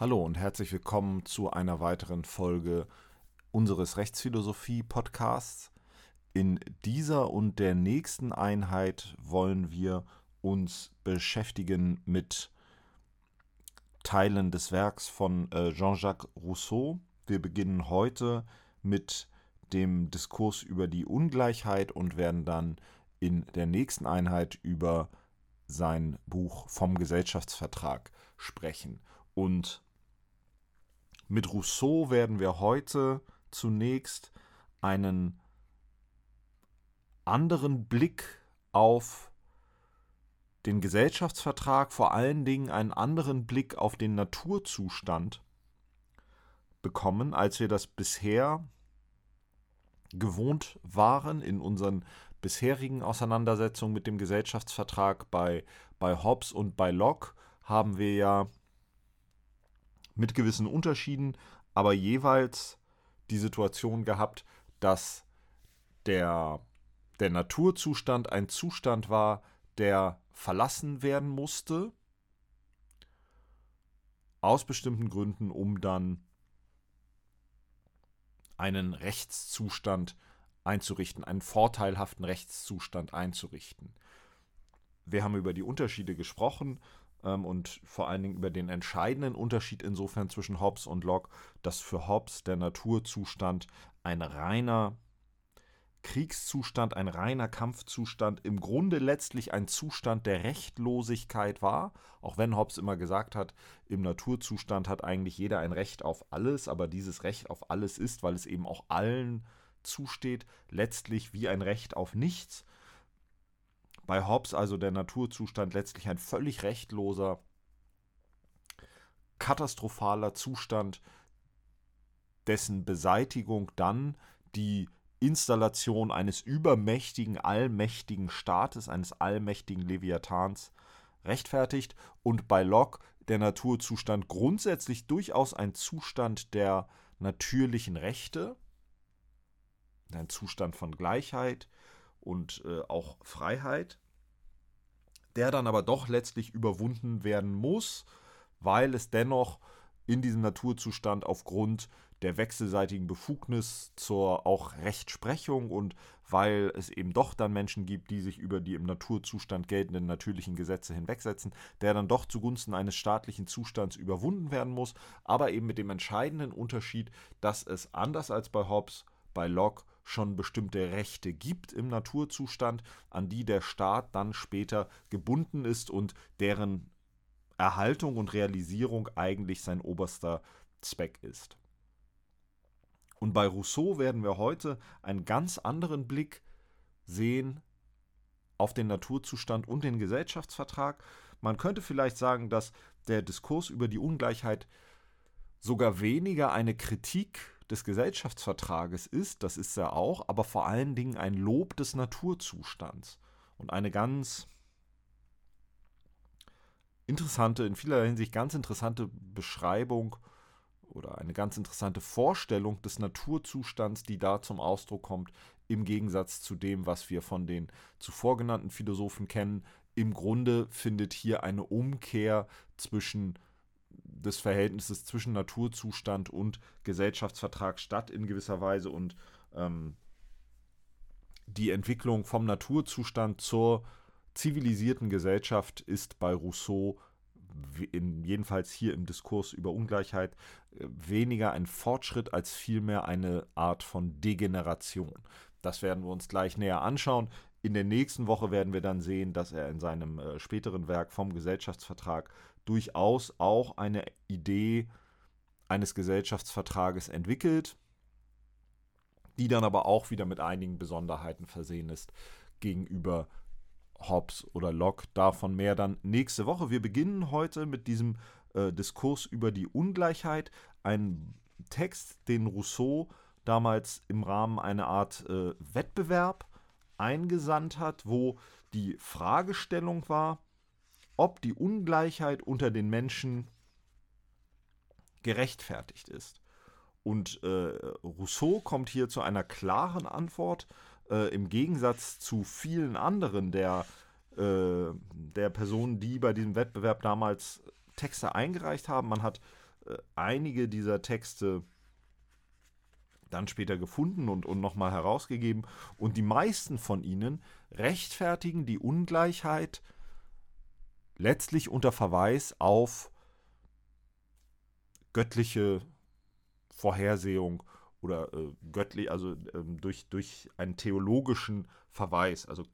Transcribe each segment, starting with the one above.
Hallo und herzlich willkommen zu einer weiteren Folge unseres Rechtsphilosophie-Podcasts. In dieser und der nächsten Einheit wollen wir uns beschäftigen mit Teilen des Werks von äh, Jean-Jacques Rousseau. Wir beginnen heute mit dem Diskurs über die Ungleichheit und werden dann in der nächsten Einheit über sein Buch vom Gesellschaftsvertrag sprechen. Und mit Rousseau werden wir heute zunächst einen anderen Blick auf den Gesellschaftsvertrag, vor allen Dingen einen anderen Blick auf den Naturzustand bekommen, als wir das bisher gewohnt waren in unseren bisherigen Auseinandersetzungen mit dem Gesellschaftsvertrag bei, bei Hobbes und bei Locke haben wir ja mit gewissen Unterschieden, aber jeweils die Situation gehabt, dass der, der Naturzustand ein Zustand war, der verlassen werden musste, aus bestimmten Gründen, um dann einen Rechtszustand einzurichten, einen vorteilhaften Rechtszustand einzurichten. Wir haben über die Unterschiede gesprochen ähm, und vor allen Dingen über den entscheidenden Unterschied insofern zwischen Hobbes und Locke, dass für Hobbes der Naturzustand ein reiner Kriegszustand, ein reiner Kampfzustand, im Grunde letztlich ein Zustand der Rechtlosigkeit war, auch wenn Hobbes immer gesagt hat, im Naturzustand hat eigentlich jeder ein Recht auf alles, aber dieses Recht auf alles ist, weil es eben auch allen zusteht, letztlich wie ein Recht auf nichts bei Hobbes also der Naturzustand letztlich ein völlig rechtloser, katastrophaler Zustand, dessen Beseitigung dann die Installation eines übermächtigen, allmächtigen Staates, eines allmächtigen Leviathans rechtfertigt und bei Locke der Naturzustand grundsätzlich durchaus ein Zustand der natürlichen Rechte, ein Zustand von Gleichheit, und äh, auch Freiheit, der dann aber doch letztlich überwunden werden muss, weil es dennoch in diesem Naturzustand aufgrund der wechselseitigen Befugnis zur auch Rechtsprechung und weil es eben doch dann Menschen gibt, die sich über die im Naturzustand geltenden natürlichen Gesetze hinwegsetzen, der dann doch zugunsten eines staatlichen Zustands überwunden werden muss, aber eben mit dem entscheidenden Unterschied, dass es anders als bei Hobbes, bei Locke schon bestimmte Rechte gibt im Naturzustand, an die der Staat dann später gebunden ist und deren Erhaltung und Realisierung eigentlich sein oberster Zweck ist. Und bei Rousseau werden wir heute einen ganz anderen Blick sehen auf den Naturzustand und den Gesellschaftsvertrag. Man könnte vielleicht sagen, dass der Diskurs über die Ungleichheit sogar weniger eine Kritik des Gesellschaftsvertrages ist, das ist er auch, aber vor allen Dingen ein Lob des Naturzustands und eine ganz interessante, in vieler Hinsicht ganz interessante Beschreibung oder eine ganz interessante Vorstellung des Naturzustands, die da zum Ausdruck kommt, im Gegensatz zu dem, was wir von den zuvor genannten Philosophen kennen. Im Grunde findet hier eine Umkehr zwischen des Verhältnisses zwischen Naturzustand und Gesellschaftsvertrag statt in gewisser Weise und ähm, die Entwicklung vom Naturzustand zur zivilisierten Gesellschaft ist bei Rousseau in, jedenfalls hier im Diskurs über Ungleichheit äh, weniger ein Fortschritt als vielmehr eine Art von Degeneration. Das werden wir uns gleich näher anschauen. In der nächsten Woche werden wir dann sehen, dass er in seinem äh, späteren Werk vom Gesellschaftsvertrag durchaus auch eine Idee eines Gesellschaftsvertrages entwickelt, die dann aber auch wieder mit einigen Besonderheiten versehen ist gegenüber Hobbes oder Locke. Davon mehr dann nächste Woche. Wir beginnen heute mit diesem äh, Diskurs über die Ungleichheit, ein Text, den Rousseau damals im Rahmen einer Art äh, Wettbewerb eingesandt hat, wo die Fragestellung war, ob die Ungleichheit unter den Menschen gerechtfertigt ist. Und äh, Rousseau kommt hier zu einer klaren Antwort, äh, im Gegensatz zu vielen anderen der, äh, der Personen, die bei diesem Wettbewerb damals Texte eingereicht haben. Man hat äh, einige dieser Texte dann später gefunden und, und nochmal herausgegeben. Und die meisten von ihnen rechtfertigen die Ungleichheit letztlich unter Verweis auf göttliche Vorhersehung oder äh, göttlich, also ähm, durch, durch einen theologischen Verweis. Also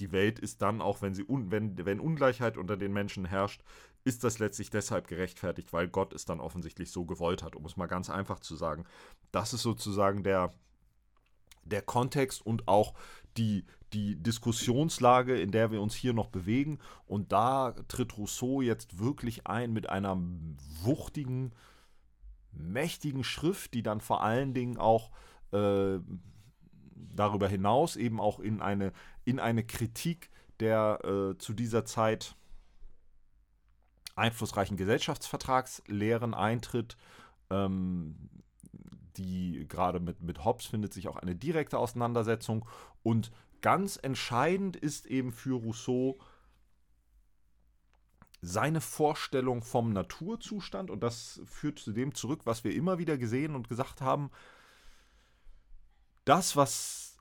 die Welt ist dann, auch wenn, sie un, wenn, wenn Ungleichheit unter den Menschen herrscht, ist das letztlich deshalb gerechtfertigt, weil Gott es dann offensichtlich so gewollt hat, um es mal ganz einfach zu sagen. Das ist sozusagen der, der Kontext und auch die, die Diskussionslage, in der wir uns hier noch bewegen. Und da tritt Rousseau jetzt wirklich ein mit einer wuchtigen, mächtigen Schrift, die dann vor allen Dingen auch äh, darüber hinaus eben auch in eine, in eine Kritik der äh, zu dieser Zeit einflussreichen Gesellschaftsvertragslehren eintritt. Ähm, die gerade mit, mit Hobbes findet sich auch eine direkte Auseinandersetzung. Und ganz entscheidend ist eben für Rousseau seine Vorstellung vom Naturzustand. Und das führt zu dem zurück, was wir immer wieder gesehen und gesagt haben. Das, was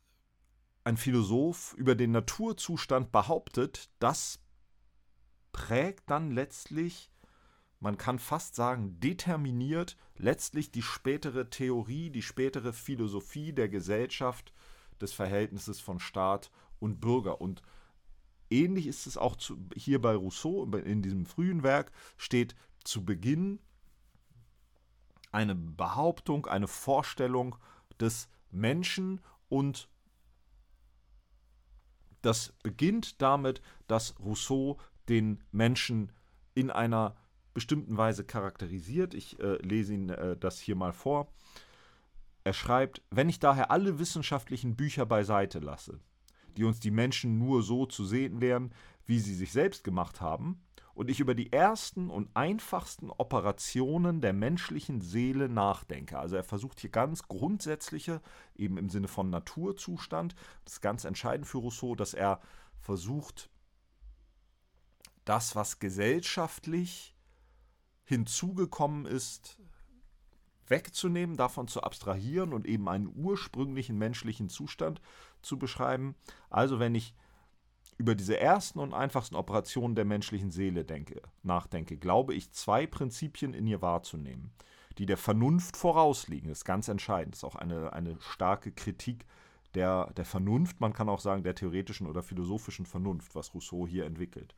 ein Philosoph über den Naturzustand behauptet, das prägt dann letztlich man kann fast sagen, determiniert letztlich die spätere Theorie, die spätere Philosophie der Gesellschaft, des Verhältnisses von Staat und Bürger. Und ähnlich ist es auch zu, hier bei Rousseau, in diesem frühen Werk, steht zu Beginn eine Behauptung, eine Vorstellung des Menschen und das beginnt damit, dass Rousseau den Menschen in einer bestimmten Weise charakterisiert. Ich äh, lese Ihnen äh, das hier mal vor. Er schreibt, wenn ich daher alle wissenschaftlichen Bücher beiseite lasse, die uns die Menschen nur so zu sehen lernen, wie sie sich selbst gemacht haben, und ich über die ersten und einfachsten Operationen der menschlichen Seele nachdenke. Also er versucht hier ganz grundsätzliche, eben im Sinne von Naturzustand, das ist ganz entscheidend für Rousseau, dass er versucht, das, was gesellschaftlich hinzugekommen ist, wegzunehmen, davon zu abstrahieren und eben einen ursprünglichen menschlichen Zustand zu beschreiben. Also wenn ich über diese ersten und einfachsten Operationen der menschlichen Seele denke, nachdenke, glaube ich, zwei Prinzipien in ihr wahrzunehmen, die der Vernunft vorausliegen. Das ist ganz entscheidend. Das ist auch eine, eine starke Kritik der, der Vernunft, man kann auch sagen der theoretischen oder philosophischen Vernunft, was Rousseau hier entwickelt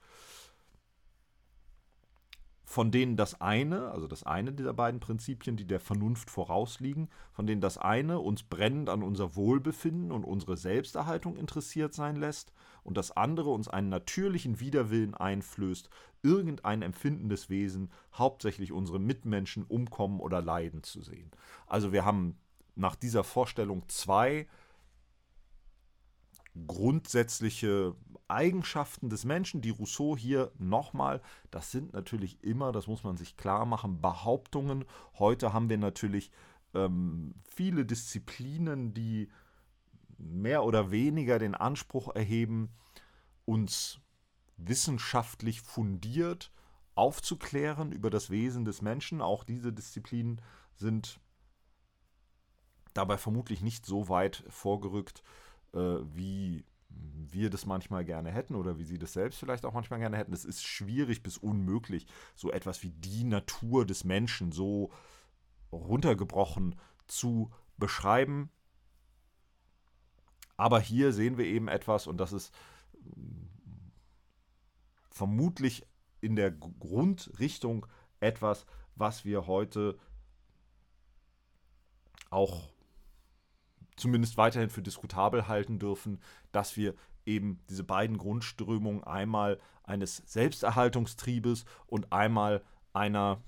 von denen das eine, also das eine dieser beiden Prinzipien, die der Vernunft vorausliegen, von denen das eine uns brennend an unser Wohlbefinden und unsere Selbsterhaltung interessiert sein lässt und das andere uns einen natürlichen Widerwillen einflößt, irgendein empfindendes Wesen, hauptsächlich unsere Mitmenschen, umkommen oder leiden zu sehen. Also wir haben nach dieser Vorstellung zwei grundsätzliche Eigenschaften des Menschen, die Rousseau hier nochmal, das sind natürlich immer, das muss man sich klar machen, Behauptungen. Heute haben wir natürlich ähm, viele Disziplinen, die mehr oder weniger den Anspruch erheben, uns wissenschaftlich fundiert aufzuklären über das Wesen des Menschen. Auch diese Disziplinen sind dabei vermutlich nicht so weit vorgerückt, wie wir das manchmal gerne hätten oder wie Sie das selbst vielleicht auch manchmal gerne hätten. Es ist schwierig bis unmöglich, so etwas wie die Natur des Menschen so runtergebrochen zu beschreiben. Aber hier sehen wir eben etwas und das ist vermutlich in der Grundrichtung etwas, was wir heute auch zumindest weiterhin für diskutabel halten dürfen, dass wir eben diese beiden Grundströmungen einmal eines Selbsterhaltungstriebes und einmal einer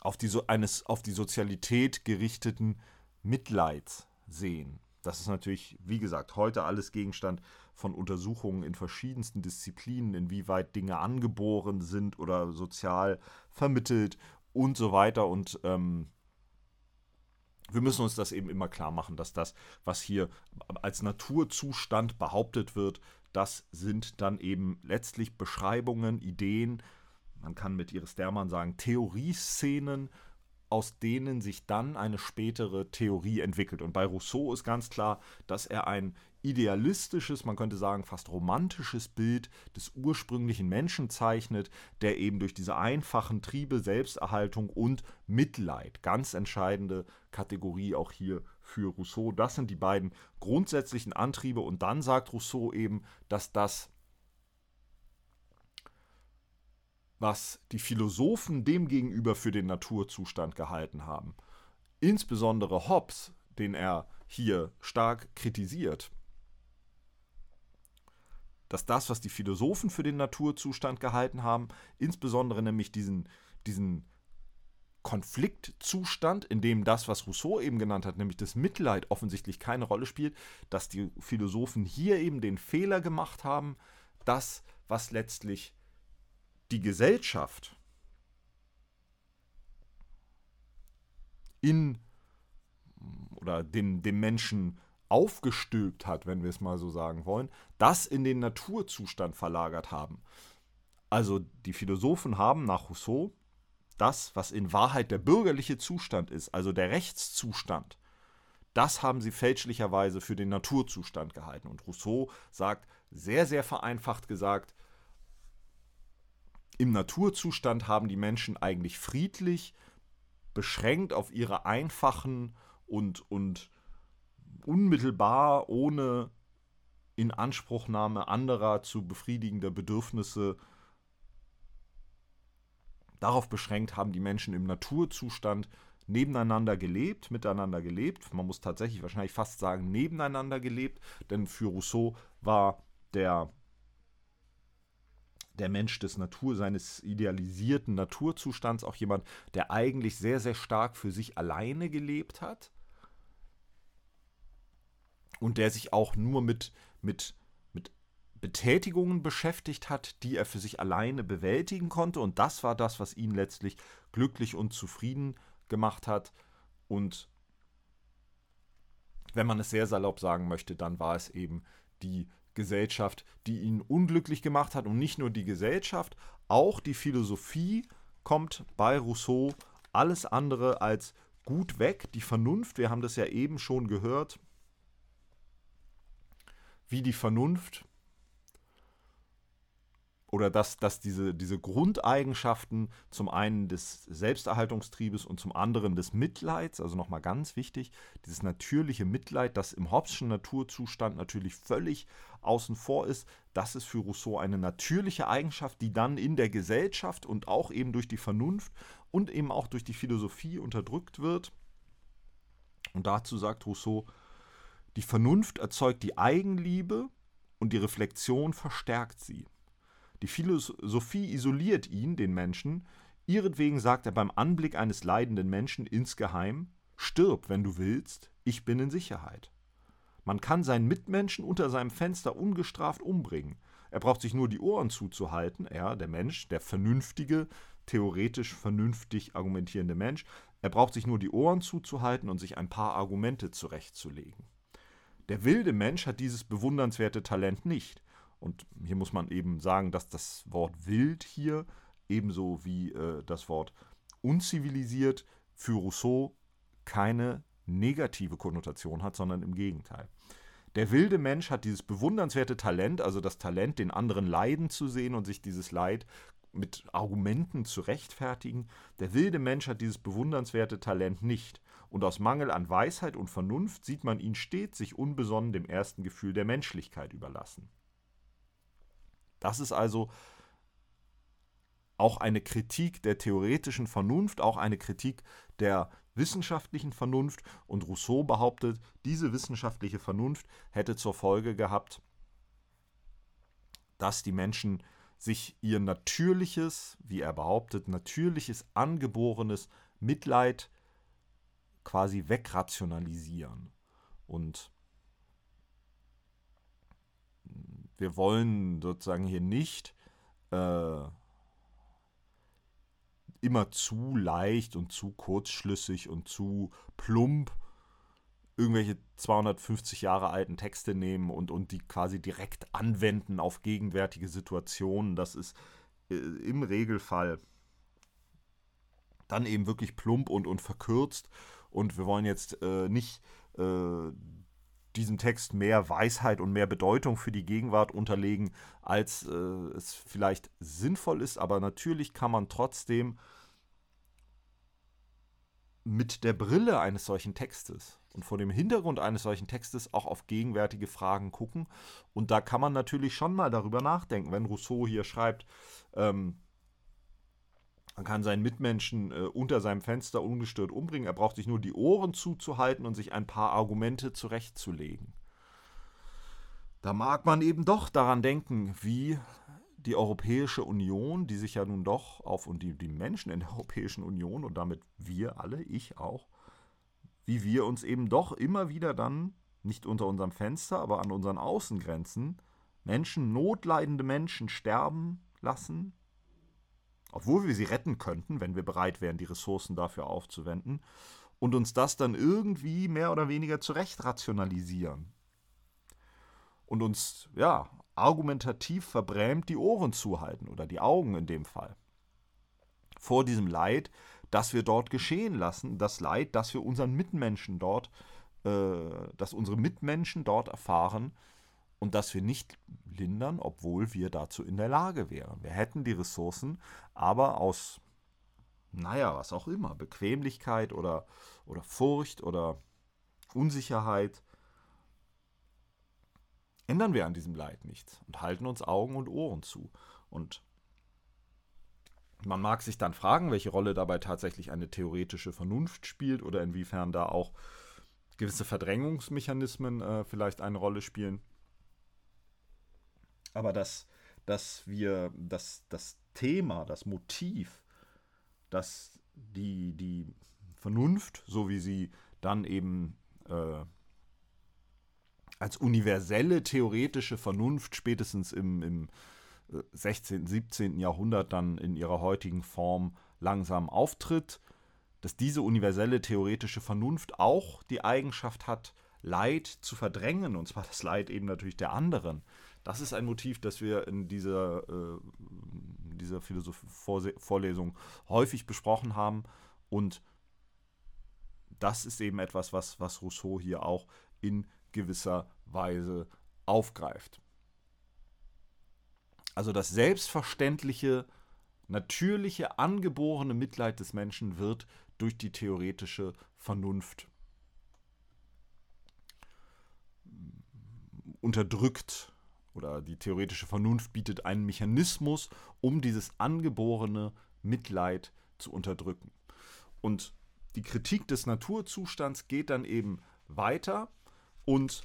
auf die, so eines auf die Sozialität gerichteten Mitleids sehen. Das ist natürlich, wie gesagt, heute alles Gegenstand von Untersuchungen in verschiedensten Disziplinen, inwieweit Dinge angeboren sind oder sozial vermittelt und so weiter. Und ähm, wir müssen uns das eben immer klar machen, dass das, was hier als Naturzustand behauptet wird, das sind dann eben letztlich Beschreibungen, Ideen, man kann mit Iris Dermann sagen, Theorieszenen, aus denen sich dann eine spätere Theorie entwickelt. Und bei Rousseau ist ganz klar, dass er ein idealistisches, man könnte sagen fast romantisches Bild des ursprünglichen Menschen zeichnet, der eben durch diese einfachen Triebe, Selbsterhaltung und Mitleid, ganz entscheidende Kategorie auch hier für Rousseau, das sind die beiden grundsätzlichen Antriebe und dann sagt Rousseau eben, dass das was die Philosophen demgegenüber für den Naturzustand gehalten haben, insbesondere Hobbes, den er hier stark kritisiert, dass das, was die Philosophen für den Naturzustand gehalten haben, insbesondere nämlich diesen, diesen Konfliktzustand, in dem das, was Rousseau eben genannt hat, nämlich das Mitleid offensichtlich keine Rolle spielt, dass die Philosophen hier eben den Fehler gemacht haben, das, was letztlich die Gesellschaft in oder den, dem Menschen aufgestülpt hat, wenn wir es mal so sagen wollen, das in den Naturzustand verlagert haben. Also die Philosophen haben nach Rousseau das, was in Wahrheit der bürgerliche Zustand ist, also der Rechtszustand, das haben sie fälschlicherweise für den Naturzustand gehalten. Und Rousseau sagt, sehr, sehr vereinfacht gesagt, im Naturzustand haben die Menschen eigentlich friedlich, beschränkt auf ihre einfachen und, und unmittelbar ohne Inanspruchnahme anderer zu befriedigender Bedürfnisse darauf beschränkt haben die Menschen im Naturzustand nebeneinander gelebt, miteinander gelebt. Man muss tatsächlich wahrscheinlich fast sagen, nebeneinander gelebt, denn für Rousseau war der, der Mensch des Natur, seines idealisierten Naturzustands auch jemand, der eigentlich sehr, sehr stark für sich alleine gelebt hat und der sich auch nur mit, mit, mit Betätigungen beschäftigt hat, die er für sich alleine bewältigen konnte. Und das war das, was ihn letztlich glücklich und zufrieden gemacht hat. Und wenn man es sehr salopp sagen möchte, dann war es eben die Gesellschaft, die ihn unglücklich gemacht hat. Und nicht nur die Gesellschaft, auch die Philosophie kommt bei Rousseau alles andere als gut weg. Die Vernunft, wir haben das ja eben schon gehört, wie die Vernunft oder dass, dass diese, diese Grundeigenschaften zum einen des Selbsterhaltungstriebes und zum anderen des Mitleids, also nochmal ganz wichtig, dieses natürliche Mitleid, das im Hobbes'schen Naturzustand natürlich völlig außen vor ist, das ist für Rousseau eine natürliche Eigenschaft, die dann in der Gesellschaft und auch eben durch die Vernunft und eben auch durch die Philosophie unterdrückt wird. Und dazu sagt Rousseau, die Vernunft erzeugt die Eigenliebe und die Reflexion verstärkt sie. Die Philosophie isoliert ihn, den Menschen, ihretwegen sagt er beim Anblick eines leidenden Menschen insgeheim, stirb, wenn du willst, ich bin in Sicherheit. Man kann seinen Mitmenschen unter seinem Fenster ungestraft umbringen. Er braucht sich nur die Ohren zuzuhalten, er, der Mensch, der vernünftige, theoretisch vernünftig argumentierende Mensch, er braucht sich nur die Ohren zuzuhalten und sich ein paar Argumente zurechtzulegen. Der wilde Mensch hat dieses bewundernswerte Talent nicht. Und hier muss man eben sagen, dass das Wort wild hier ebenso wie äh, das Wort unzivilisiert für Rousseau keine negative Konnotation hat, sondern im Gegenteil. Der wilde Mensch hat dieses bewundernswerte Talent, also das Talent, den anderen leiden zu sehen und sich dieses Leid mit Argumenten zu rechtfertigen. Der wilde Mensch hat dieses bewundernswerte Talent nicht und aus Mangel an Weisheit und Vernunft sieht man ihn stets sich unbesonnen dem ersten Gefühl der Menschlichkeit überlassen. Das ist also auch eine Kritik der theoretischen Vernunft, auch eine Kritik der wissenschaftlichen Vernunft und Rousseau behauptet, diese wissenschaftliche Vernunft hätte zur Folge gehabt, dass die Menschen sich ihr natürliches, wie er behauptet, natürliches, angeborenes Mitleid quasi wegrationalisieren. Und wir wollen sozusagen hier nicht äh, immer zu leicht und zu kurzschlüssig und zu plump irgendwelche 250 Jahre alten Texte nehmen und, und die quasi direkt anwenden auf gegenwärtige Situationen. Das ist äh, im Regelfall dann eben wirklich plump und, und verkürzt. Und wir wollen jetzt äh, nicht äh, diesem Text mehr Weisheit und mehr Bedeutung für die Gegenwart unterlegen, als äh, es vielleicht sinnvoll ist. Aber natürlich kann man trotzdem mit der Brille eines solchen Textes und vor dem Hintergrund eines solchen Textes auch auf gegenwärtige Fragen gucken. Und da kann man natürlich schon mal darüber nachdenken, wenn Rousseau hier schreibt, ähm, man kann seinen Mitmenschen äh, unter seinem Fenster ungestört umbringen. Er braucht sich nur die Ohren zuzuhalten und sich ein paar Argumente zurechtzulegen. Da mag man eben doch daran denken, wie die Europäische Union, die sich ja nun doch auf und die, die Menschen in der Europäischen Union und damit wir alle, ich auch, wie wir uns eben doch immer wieder dann, nicht unter unserem Fenster, aber an unseren Außengrenzen, Menschen, notleidende Menschen sterben lassen, obwohl wir sie retten könnten, wenn wir bereit wären, die Ressourcen dafür aufzuwenden, und uns das dann irgendwie mehr oder weniger zurecht rationalisieren. Und uns, ja, argumentativ verbrämt die Ohren zuhalten oder die Augen in dem Fall. Vor diesem Leid, das wir dort geschehen lassen, das Leid, das wir unseren Mitmenschen dort, äh, dass unsere Mitmenschen dort erfahren, und dass wir nicht lindern, obwohl wir dazu in der Lage wären. Wir hätten die Ressourcen, aber aus, naja, was auch immer, Bequemlichkeit oder, oder Furcht oder Unsicherheit, ändern wir an diesem Leid nichts und halten uns Augen und Ohren zu. Und man mag sich dann fragen, welche Rolle dabei tatsächlich eine theoretische Vernunft spielt oder inwiefern da auch gewisse Verdrängungsmechanismen äh, vielleicht eine Rolle spielen. Aber dass, dass wir das, das Thema, das Motiv, dass die, die Vernunft, so wie sie dann eben äh, als universelle theoretische Vernunft spätestens im, im 16., äh, 17. Jahrhundert dann in ihrer heutigen Form langsam auftritt, dass diese universelle theoretische Vernunft auch die Eigenschaft hat, Leid zu verdrängen, und zwar das Leid eben natürlich der anderen. Das ist ein Motiv, das wir in dieser, äh, dieser Philosophie-Vorlesung häufig besprochen haben. Und das ist eben etwas, was, was Rousseau hier auch in gewisser Weise aufgreift. Also das selbstverständliche, natürliche, angeborene Mitleid des Menschen wird durch die theoretische Vernunft unterdrückt oder die theoretische Vernunft bietet einen Mechanismus, um dieses angeborene Mitleid zu unterdrücken. Und die Kritik des Naturzustands geht dann eben weiter und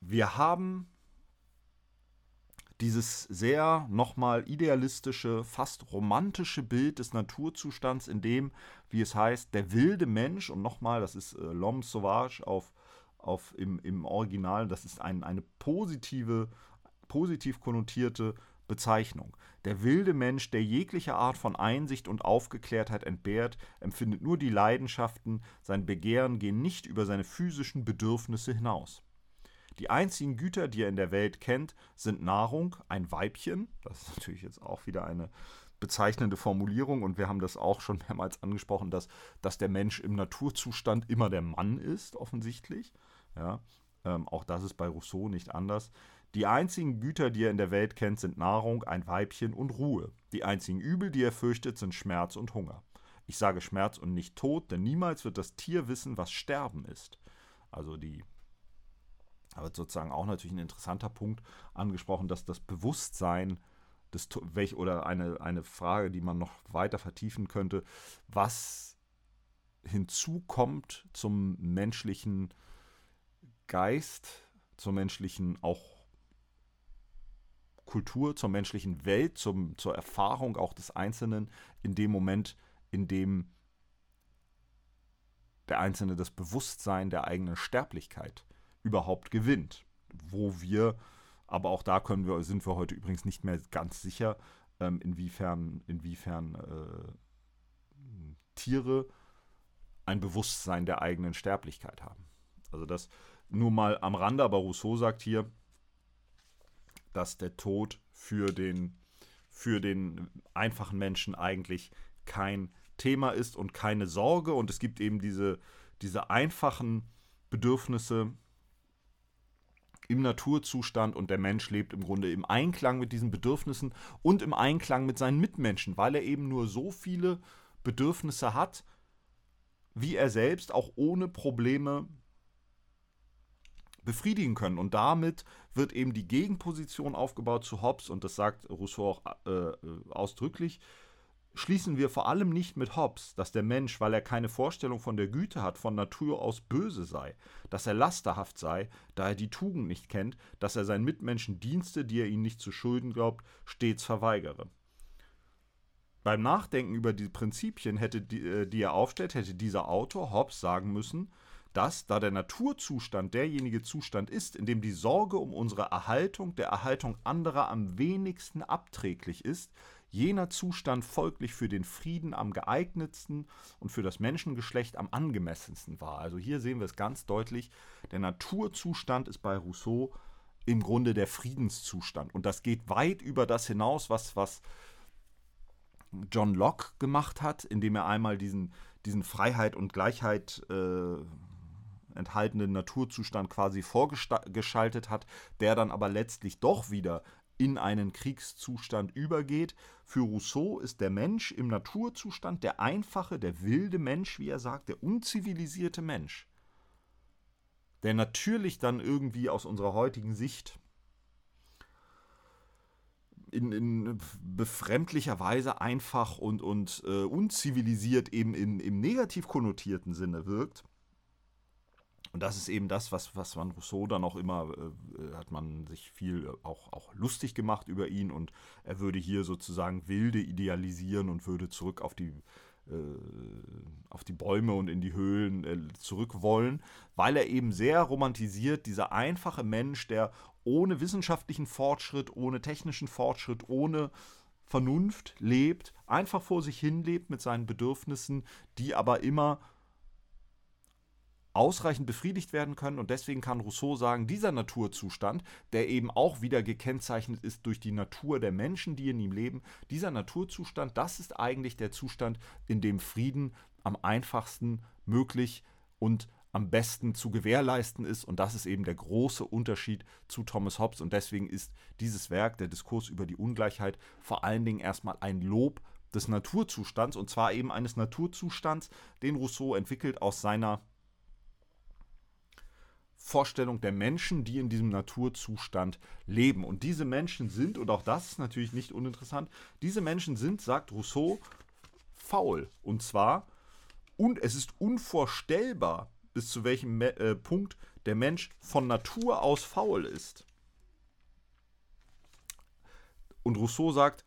wir haben dieses sehr nochmal idealistische, fast romantische Bild des Naturzustands, in dem, wie es heißt, der wilde Mensch, und nochmal, das ist äh, L'Homme Sauvage auf auf, im, im Original, das ist ein, eine positive, positiv konnotierte Bezeichnung. Der wilde Mensch, der jegliche Art von Einsicht und Aufgeklärtheit entbehrt, empfindet nur die Leidenschaften, sein Begehren gehen nicht über seine physischen Bedürfnisse hinaus. Die einzigen Güter, die er in der Welt kennt, sind Nahrung, ein Weibchen, das ist natürlich jetzt auch wieder eine bezeichnende Formulierung und wir haben das auch schon mehrmals angesprochen, dass, dass der Mensch im Naturzustand immer der Mann ist, offensichtlich. Ja, ähm, auch das ist bei Rousseau nicht anders. Die einzigen Güter, die er in der Welt kennt, sind Nahrung, ein Weibchen und Ruhe. Die einzigen Übel, die er fürchtet, sind Schmerz und Hunger. Ich sage Schmerz und nicht Tod, denn niemals wird das Tier wissen, was Sterben ist. Also die, aber sozusagen auch natürlich ein interessanter Punkt angesprochen, dass das Bewusstsein des welch oder eine, eine Frage, die man noch weiter vertiefen könnte, was hinzukommt zum menschlichen Geist, zur menschlichen auch Kultur, zur menschlichen Welt, zum, zur Erfahrung auch des Einzelnen in dem Moment, in dem der Einzelne das Bewusstsein der eigenen Sterblichkeit überhaupt gewinnt. Wo wir, aber auch da können wir, sind wir heute übrigens nicht mehr ganz sicher, ähm, inwiefern, inwiefern äh, Tiere ein Bewusstsein der eigenen Sterblichkeit haben. Also das nur mal am Rande, aber Rousseau sagt hier, dass der Tod für den, für den einfachen Menschen eigentlich kein Thema ist und keine Sorge. Und es gibt eben diese, diese einfachen Bedürfnisse im Naturzustand und der Mensch lebt im Grunde im Einklang mit diesen Bedürfnissen und im Einklang mit seinen Mitmenschen, weil er eben nur so viele Bedürfnisse hat, wie er selbst auch ohne Probleme befriedigen können. Und damit wird eben die Gegenposition aufgebaut zu Hobbes, und das sagt Rousseau auch äh, ausdrücklich, schließen wir vor allem nicht mit Hobbes, dass der Mensch, weil er keine Vorstellung von der Güte hat, von Natur aus böse sei, dass er lasterhaft sei, da er die Tugend nicht kennt, dass er seinen Mitmenschen Dienste, die er ihnen nicht zu schulden glaubt, stets verweigere. Beim Nachdenken über die Prinzipien, hätte die, äh, die er aufstellt, hätte dieser Autor Hobbes sagen müssen, dass, da der Naturzustand derjenige Zustand ist, in dem die Sorge um unsere Erhaltung der Erhaltung anderer am wenigsten abträglich ist, jener Zustand folglich für den Frieden am geeignetsten und für das Menschengeschlecht am angemessensten war. Also hier sehen wir es ganz deutlich, der Naturzustand ist bei Rousseau im Grunde der Friedenszustand. Und das geht weit über das hinaus, was, was John Locke gemacht hat, indem er einmal diesen, diesen Freiheit und Gleichheit äh, enthaltenen Naturzustand quasi vorgeschaltet hat, der dann aber letztlich doch wieder in einen Kriegszustand übergeht. Für Rousseau ist der Mensch im Naturzustand der einfache, der wilde Mensch, wie er sagt, der unzivilisierte Mensch, der natürlich dann irgendwie aus unserer heutigen Sicht in, in befremdlicher Weise einfach und, und äh, unzivilisiert eben in, im negativ konnotierten Sinne wirkt. Und das ist eben das, was, was man Rousseau dann auch immer, äh, hat man sich viel auch, auch lustig gemacht über ihn. Und er würde hier sozusagen Wilde idealisieren und würde zurück auf die, äh, auf die Bäume und in die Höhlen äh, zurück wollen, weil er eben sehr romantisiert, dieser einfache Mensch, der ohne wissenschaftlichen Fortschritt, ohne technischen Fortschritt, ohne Vernunft lebt, einfach vor sich hin lebt mit seinen Bedürfnissen, die aber immer ausreichend befriedigt werden können. Und deswegen kann Rousseau sagen, dieser Naturzustand, der eben auch wieder gekennzeichnet ist durch die Natur der Menschen, die in ihm leben, dieser Naturzustand, das ist eigentlich der Zustand, in dem Frieden am einfachsten möglich und am besten zu gewährleisten ist. Und das ist eben der große Unterschied zu Thomas Hobbes. Und deswegen ist dieses Werk, der Diskurs über die Ungleichheit, vor allen Dingen erstmal ein Lob des Naturzustands. Und zwar eben eines Naturzustands, den Rousseau entwickelt aus seiner Vorstellung der Menschen, die in diesem Naturzustand leben. Und diese Menschen sind, und auch das ist natürlich nicht uninteressant, diese Menschen sind, sagt Rousseau, faul. Und zwar, und es ist unvorstellbar, bis zu welchem äh, Punkt der Mensch von Natur aus faul ist. Und Rousseau sagt,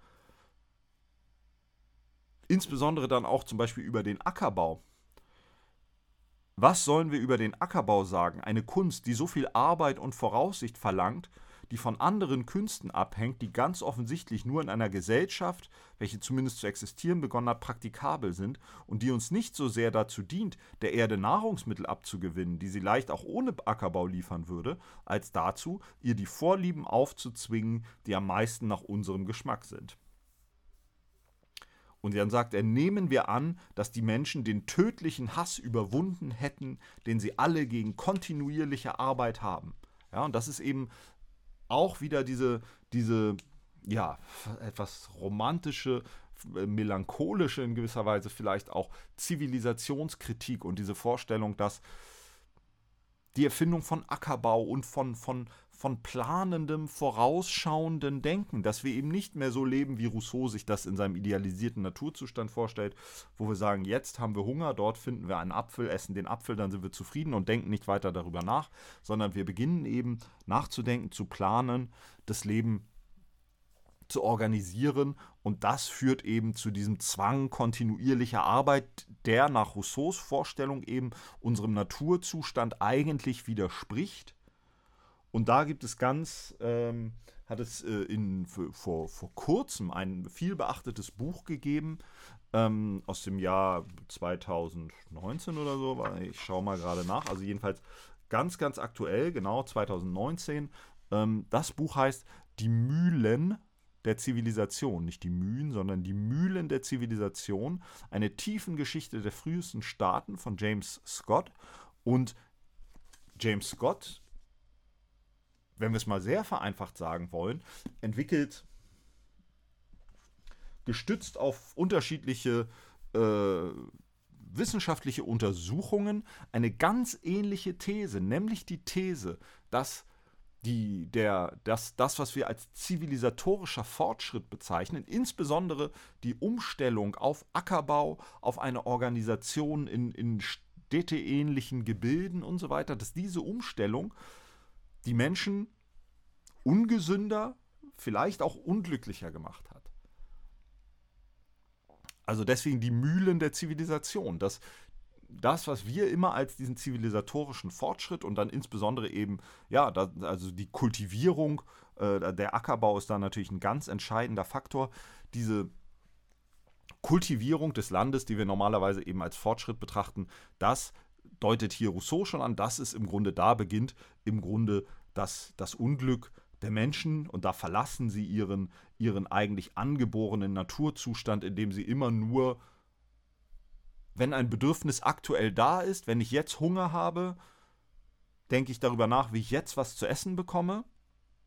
insbesondere dann auch zum Beispiel über den Ackerbau. Was sollen wir über den Ackerbau sagen, eine Kunst, die so viel Arbeit und Voraussicht verlangt, die von anderen Künsten abhängt, die ganz offensichtlich nur in einer Gesellschaft, welche zumindest zu existieren begonnen hat, praktikabel sind und die uns nicht so sehr dazu dient, der Erde Nahrungsmittel abzugewinnen, die sie leicht auch ohne Ackerbau liefern würde, als dazu, ihr die Vorlieben aufzuzwingen, die am meisten nach unserem Geschmack sind. Und dann sagt er, nehmen wir an, dass die Menschen den tödlichen Hass überwunden hätten, den sie alle gegen kontinuierliche Arbeit haben. Ja, und das ist eben auch wieder diese, diese ja, etwas romantische, melancholische in gewisser Weise vielleicht auch Zivilisationskritik und diese Vorstellung, dass die Erfindung von Ackerbau und von, von, von planendem, vorausschauenden Denken, dass wir eben nicht mehr so leben, wie Rousseau sich das in seinem idealisierten Naturzustand vorstellt, wo wir sagen, jetzt haben wir Hunger, dort finden wir einen Apfel, essen den Apfel, dann sind wir zufrieden und denken nicht weiter darüber nach, sondern wir beginnen eben nachzudenken, zu planen, das Leben zu organisieren. Und das führt eben zu diesem Zwang kontinuierlicher Arbeit, der nach Rousseaus Vorstellung eben unserem Naturzustand eigentlich widerspricht und da gibt es ganz, ähm, hat es äh, in, vor, vor kurzem ein viel beachtetes Buch gegeben ähm, aus dem Jahr 2019 oder so. Ich schaue mal gerade nach. Also jedenfalls ganz, ganz aktuell, genau 2019. Ähm, das Buch heißt Die Mühlen der Zivilisation, nicht die Mühen, sondern die Mühlen der Zivilisation, eine tiefen Geschichte der frühesten Staaten von James Scott. Und James Scott, wenn wir es mal sehr vereinfacht sagen wollen, entwickelt gestützt auf unterschiedliche äh, wissenschaftliche Untersuchungen eine ganz ähnliche These, nämlich die These, dass die, der, das, das, was wir als zivilisatorischer Fortschritt bezeichnen, insbesondere die Umstellung auf Ackerbau, auf eine Organisation in, in städteähnlichen Gebilden und so weiter, dass diese Umstellung die Menschen ungesünder, vielleicht auch unglücklicher gemacht hat. Also deswegen die Mühlen der Zivilisation, dass das, was wir immer als diesen zivilisatorischen Fortschritt und dann insbesondere eben, ja, da, also die Kultivierung, äh, der Ackerbau ist da natürlich ein ganz entscheidender Faktor. Diese Kultivierung des Landes, die wir normalerweise eben als Fortschritt betrachten, das deutet hier Rousseau schon an, dass es im Grunde da beginnt, im Grunde das, das Unglück der Menschen und da verlassen sie ihren, ihren eigentlich angeborenen Naturzustand, indem sie immer nur wenn ein Bedürfnis aktuell da ist, wenn ich jetzt Hunger habe, denke ich darüber nach, wie ich jetzt was zu essen bekomme.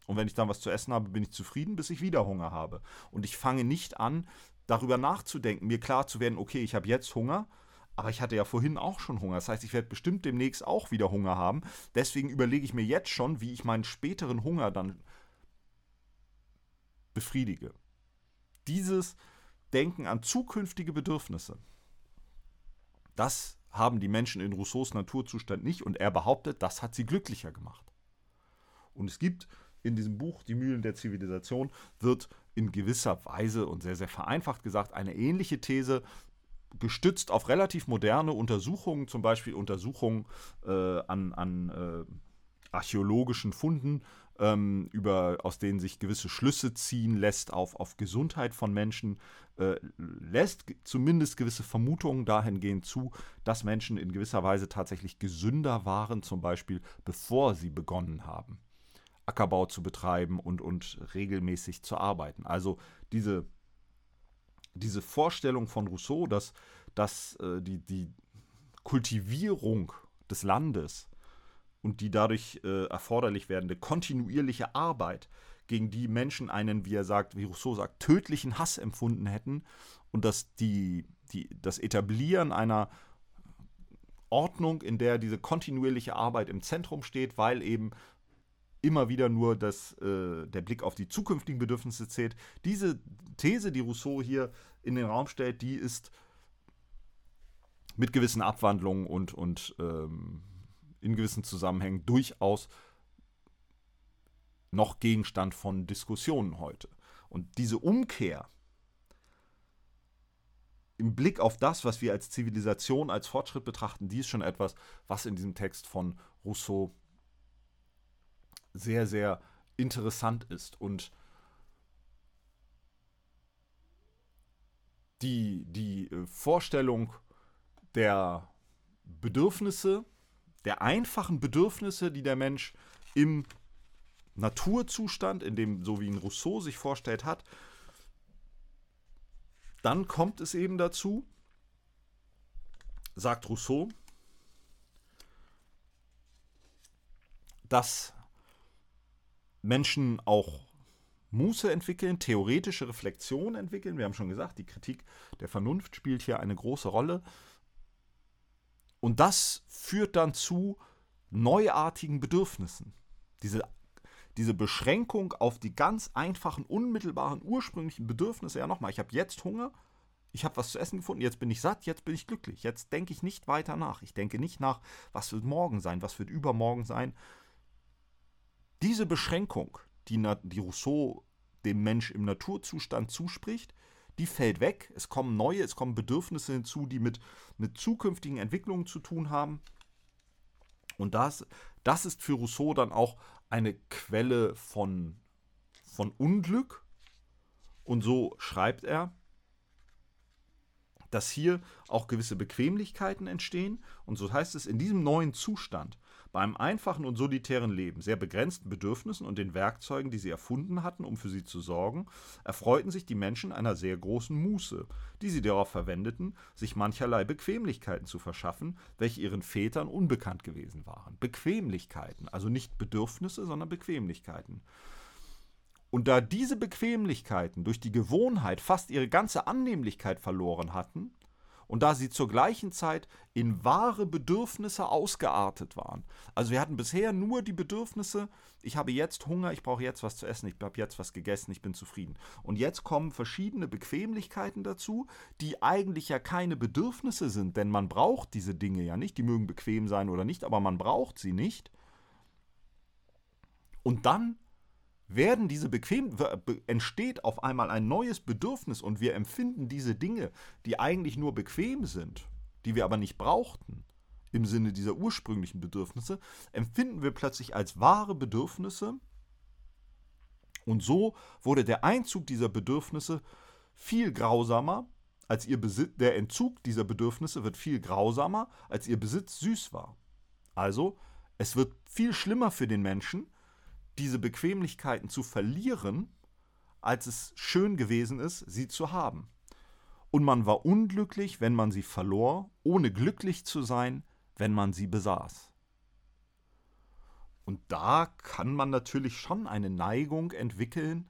Und wenn ich dann was zu essen habe, bin ich zufrieden, bis ich wieder Hunger habe. Und ich fange nicht an, darüber nachzudenken, mir klar zu werden, okay, ich habe jetzt Hunger, aber ich hatte ja vorhin auch schon Hunger. Das heißt, ich werde bestimmt demnächst auch wieder Hunger haben. Deswegen überlege ich mir jetzt schon, wie ich meinen späteren Hunger dann befriedige. Dieses Denken an zukünftige Bedürfnisse das haben die Menschen in Rousseaus Naturzustand nicht und er behauptet, das hat sie glücklicher gemacht. Und es gibt in diesem Buch Die Mühlen der Zivilisation wird in gewisser Weise und sehr, sehr vereinfacht gesagt eine ähnliche These gestützt auf relativ moderne Untersuchungen, zum Beispiel Untersuchungen äh, an, an äh, archäologischen Funden ähm, über, aus denen sich gewisse Schlüsse ziehen lässt auf, auf Gesundheit von Menschen, äh, lässt zumindest gewisse Vermutungen dahingehend zu, dass Menschen in gewisser Weise tatsächlich gesünder waren, zum Beispiel bevor sie begonnen haben, Ackerbau zu betreiben und, und regelmäßig zu arbeiten. Also diese, diese Vorstellung von Rousseau, dass, dass äh, die, die Kultivierung des Landes und die dadurch äh, erforderlich werdende kontinuierliche Arbeit, gegen die Menschen einen, wie er sagt, wie Rousseau sagt, tödlichen Hass empfunden hätten und dass die, die, das Etablieren einer Ordnung, in der diese kontinuierliche Arbeit im Zentrum steht, weil eben immer wieder nur das, äh, der Blick auf die zukünftigen Bedürfnisse zählt. Diese These, die Rousseau hier in den Raum stellt, die ist mit gewissen Abwandlungen und, und ähm, in gewissen Zusammenhängen durchaus noch Gegenstand von Diskussionen heute. Und diese Umkehr im Blick auf das, was wir als Zivilisation, als Fortschritt betrachten, die ist schon etwas, was in diesem Text von Rousseau sehr, sehr interessant ist. Und die, die äh, Vorstellung der Bedürfnisse, der einfachen Bedürfnisse, die der Mensch im Naturzustand, in dem, so wie ihn Rousseau sich vorstellt hat, dann kommt es eben dazu, sagt Rousseau, dass Menschen auch Muße entwickeln, theoretische Reflexion entwickeln. Wir haben schon gesagt, die Kritik der Vernunft spielt hier eine große Rolle. Und das führt dann zu neuartigen Bedürfnissen. Diese, diese Beschränkung auf die ganz einfachen, unmittelbaren, ursprünglichen Bedürfnisse. Ja, nochmal, ich habe jetzt Hunger, ich habe was zu essen gefunden, jetzt bin ich satt, jetzt bin ich glücklich. Jetzt denke ich nicht weiter nach. Ich denke nicht nach, was wird morgen sein, was wird übermorgen sein. Diese Beschränkung, die, die Rousseau dem Mensch im Naturzustand zuspricht, die fällt weg. Es kommen neue, es kommen Bedürfnisse hinzu, die mit, mit zukünftigen Entwicklungen zu tun haben. Und das, das ist für Rousseau dann auch eine Quelle von, von Unglück. Und so schreibt er, dass hier auch gewisse Bequemlichkeiten entstehen. Und so heißt es, in diesem neuen Zustand, bei einem einfachen und solitären Leben, sehr begrenzten Bedürfnissen und den Werkzeugen, die sie erfunden hatten, um für sie zu sorgen, erfreuten sich die Menschen einer sehr großen Muße, die sie darauf verwendeten, sich mancherlei Bequemlichkeiten zu verschaffen, welche ihren Vätern unbekannt gewesen waren. Bequemlichkeiten, also nicht Bedürfnisse, sondern Bequemlichkeiten. Und da diese Bequemlichkeiten durch die Gewohnheit fast ihre ganze Annehmlichkeit verloren hatten, und da sie zur gleichen Zeit in wahre Bedürfnisse ausgeartet waren. Also wir hatten bisher nur die Bedürfnisse, ich habe jetzt Hunger, ich brauche jetzt was zu essen, ich habe jetzt was gegessen, ich bin zufrieden. Und jetzt kommen verschiedene Bequemlichkeiten dazu, die eigentlich ja keine Bedürfnisse sind, denn man braucht diese Dinge ja nicht, die mögen bequem sein oder nicht, aber man braucht sie nicht. Und dann werden diese bequem, entsteht auf einmal ein neues Bedürfnis und wir empfinden diese Dinge, die eigentlich nur bequem sind, die wir aber nicht brauchten, im Sinne dieser ursprünglichen Bedürfnisse, empfinden wir plötzlich als wahre Bedürfnisse. Und so wurde der Einzug dieser Bedürfnisse viel grausamer, als ihr Besitz, der Entzug dieser Bedürfnisse wird viel grausamer, als ihr Besitz süß war. Also, es wird viel schlimmer für den Menschen, diese Bequemlichkeiten zu verlieren, als es schön gewesen ist, sie zu haben. Und man war unglücklich, wenn man sie verlor, ohne glücklich zu sein, wenn man sie besaß. Und da kann man natürlich schon eine Neigung entwickeln,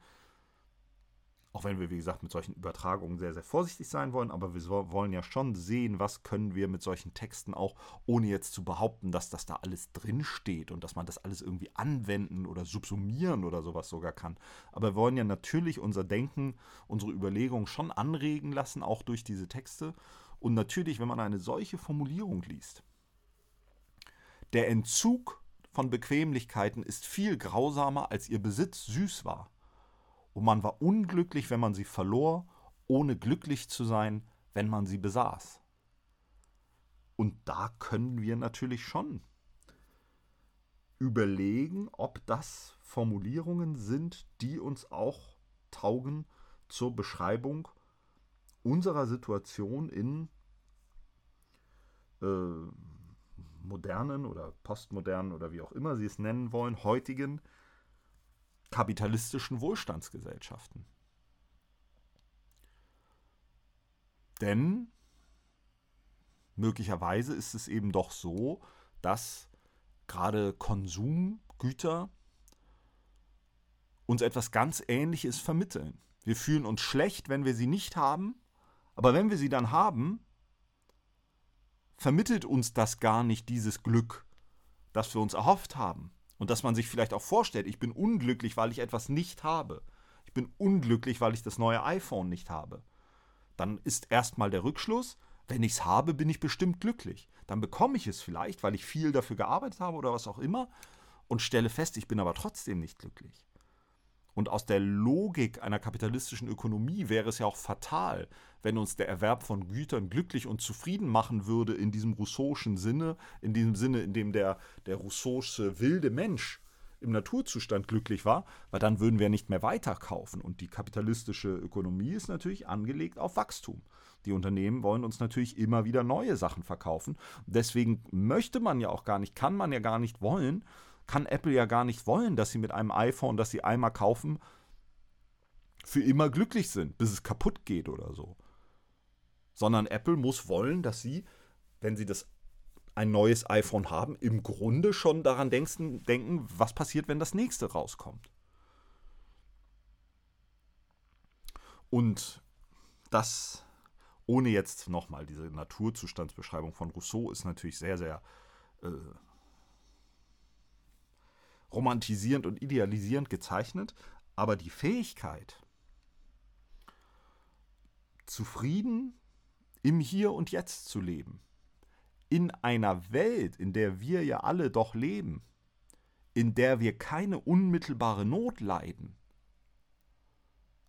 auch wenn wir, wie gesagt, mit solchen Übertragungen sehr, sehr vorsichtig sein wollen, aber wir wollen ja schon sehen, was können wir mit solchen Texten auch, ohne jetzt zu behaupten, dass das da alles drinsteht und dass man das alles irgendwie anwenden oder subsumieren oder sowas sogar kann. Aber wir wollen ja natürlich unser Denken, unsere Überlegungen schon anregen lassen, auch durch diese Texte. Und natürlich, wenn man eine solche Formulierung liest, der Entzug von Bequemlichkeiten ist viel grausamer, als ihr Besitz süß war und man war unglücklich, wenn man sie verlor, ohne glücklich zu sein, wenn man sie besaß. Und da können wir natürlich schon überlegen, ob das Formulierungen sind, die uns auch taugen zur Beschreibung unserer Situation in äh, modernen oder postmodernen oder wie auch immer Sie es nennen wollen, heutigen kapitalistischen Wohlstandsgesellschaften. Denn möglicherweise ist es eben doch so, dass gerade Konsumgüter uns etwas ganz Ähnliches vermitteln. Wir fühlen uns schlecht, wenn wir sie nicht haben, aber wenn wir sie dann haben, vermittelt uns das gar nicht dieses Glück, das wir uns erhofft haben. Und dass man sich vielleicht auch vorstellt, ich bin unglücklich, weil ich etwas nicht habe. Ich bin unglücklich, weil ich das neue iPhone nicht habe. Dann ist erstmal der Rückschluss, wenn ich es habe, bin ich bestimmt glücklich. Dann bekomme ich es vielleicht, weil ich viel dafür gearbeitet habe oder was auch immer und stelle fest, ich bin aber trotzdem nicht glücklich. Und aus der Logik einer kapitalistischen Ökonomie wäre es ja auch fatal, wenn uns der Erwerb von Gütern glücklich und zufrieden machen würde in diesem rousseauschen Sinne, in diesem Sinne, in dem der, der rousseausche wilde Mensch im Naturzustand glücklich war, weil dann würden wir nicht mehr weiterkaufen. Und die kapitalistische Ökonomie ist natürlich angelegt auf Wachstum. Die Unternehmen wollen uns natürlich immer wieder neue Sachen verkaufen. Deswegen möchte man ja auch gar nicht, kann man ja gar nicht wollen, kann Apple ja gar nicht wollen, dass sie mit einem iPhone, das sie einmal kaufen, für immer glücklich sind, bis es kaputt geht oder so. Sondern Apple muss wollen, dass sie, wenn sie das ein neues iPhone haben, im Grunde schon daran denken, denken was passiert, wenn das nächste rauskommt. Und das, ohne jetzt nochmal diese Naturzustandsbeschreibung von Rousseau, ist natürlich sehr, sehr äh, romantisierend und idealisierend gezeichnet, aber die Fähigkeit, zufrieden im Hier und Jetzt zu leben, in einer Welt, in der wir ja alle doch leben, in der wir keine unmittelbare Not leiden,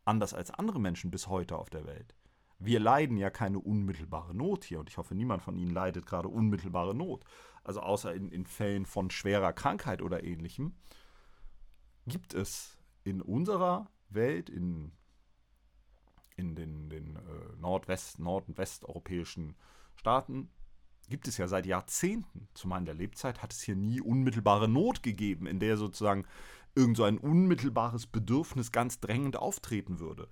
anders als andere Menschen bis heute auf der Welt. Wir leiden ja keine unmittelbare Not hier und ich hoffe, niemand von Ihnen leidet gerade unmittelbare Not also außer in, in Fällen von schwerer Krankheit oder ähnlichem, gibt es in unserer Welt, in, in den, den äh, Nordwest-, nord- und westeuropäischen Staaten gibt es ja seit Jahrzehnten. Zumal in der Lebzeit hat es hier nie unmittelbare Not gegeben, in der sozusagen irgend so ein unmittelbares Bedürfnis ganz drängend auftreten würde.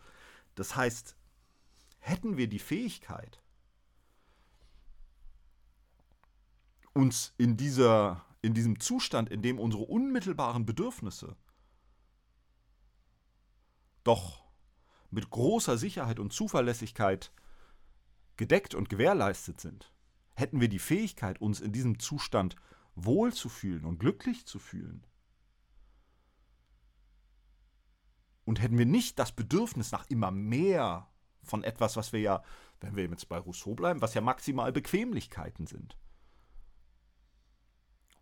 Das heißt, hätten wir die Fähigkeit, uns in, dieser, in diesem Zustand, in dem unsere unmittelbaren Bedürfnisse doch mit großer Sicherheit und Zuverlässigkeit gedeckt und gewährleistet sind, hätten wir die Fähigkeit, uns in diesem Zustand wohlzufühlen und glücklich zu fühlen. Und hätten wir nicht das Bedürfnis nach immer mehr von etwas, was wir ja, wenn wir jetzt bei Rousseau bleiben, was ja maximal Bequemlichkeiten sind.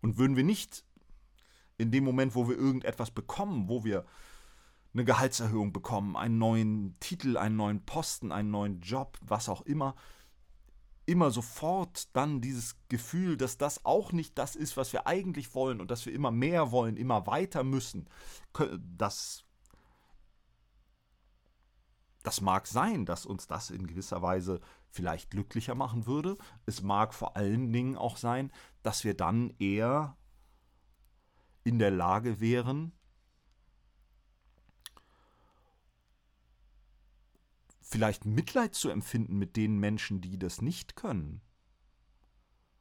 Und würden wir nicht in dem Moment, wo wir irgendetwas bekommen, wo wir eine Gehaltserhöhung bekommen, einen neuen Titel, einen neuen Posten, einen neuen Job, was auch immer, immer sofort dann dieses Gefühl, dass das auch nicht das ist, was wir eigentlich wollen und dass wir immer mehr wollen, immer weiter müssen. Das, das mag sein, dass uns das in gewisser Weise vielleicht glücklicher machen würde. Es mag vor allen Dingen auch sein, dass wir dann eher in der Lage wären, vielleicht Mitleid zu empfinden mit den Menschen, die das nicht können.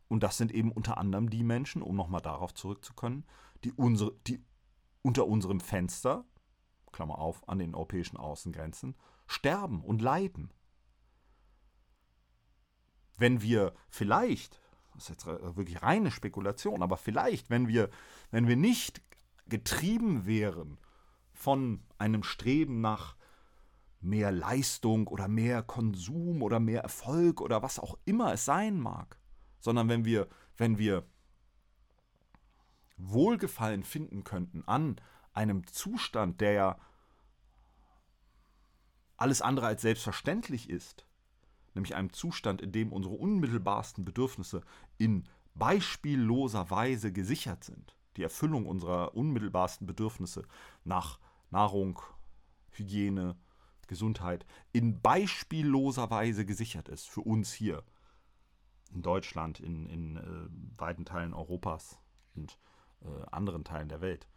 Und das sind eben unter anderem die Menschen, um nochmal darauf zurückzukommen, die, unsere, die unter unserem Fenster, Klammer auf, an den europäischen Außengrenzen, sterben und leiden. Wenn wir vielleicht, das ist jetzt wirklich reine Spekulation, aber vielleicht, wenn wir, wenn wir nicht getrieben wären von einem Streben nach mehr Leistung oder mehr Konsum oder mehr Erfolg oder was auch immer es sein mag, sondern wenn wir, wenn wir Wohlgefallen finden könnten an einem Zustand, der ja alles andere als selbstverständlich ist, nämlich einem Zustand, in dem unsere unmittelbarsten Bedürfnisse in beispielloser Weise gesichert sind, die Erfüllung unserer unmittelbarsten Bedürfnisse nach Nahrung, Hygiene, Gesundheit in beispielloser Weise gesichert ist für uns hier in Deutschland, in, in äh, weiten Teilen Europas und äh, anderen Teilen der Welt.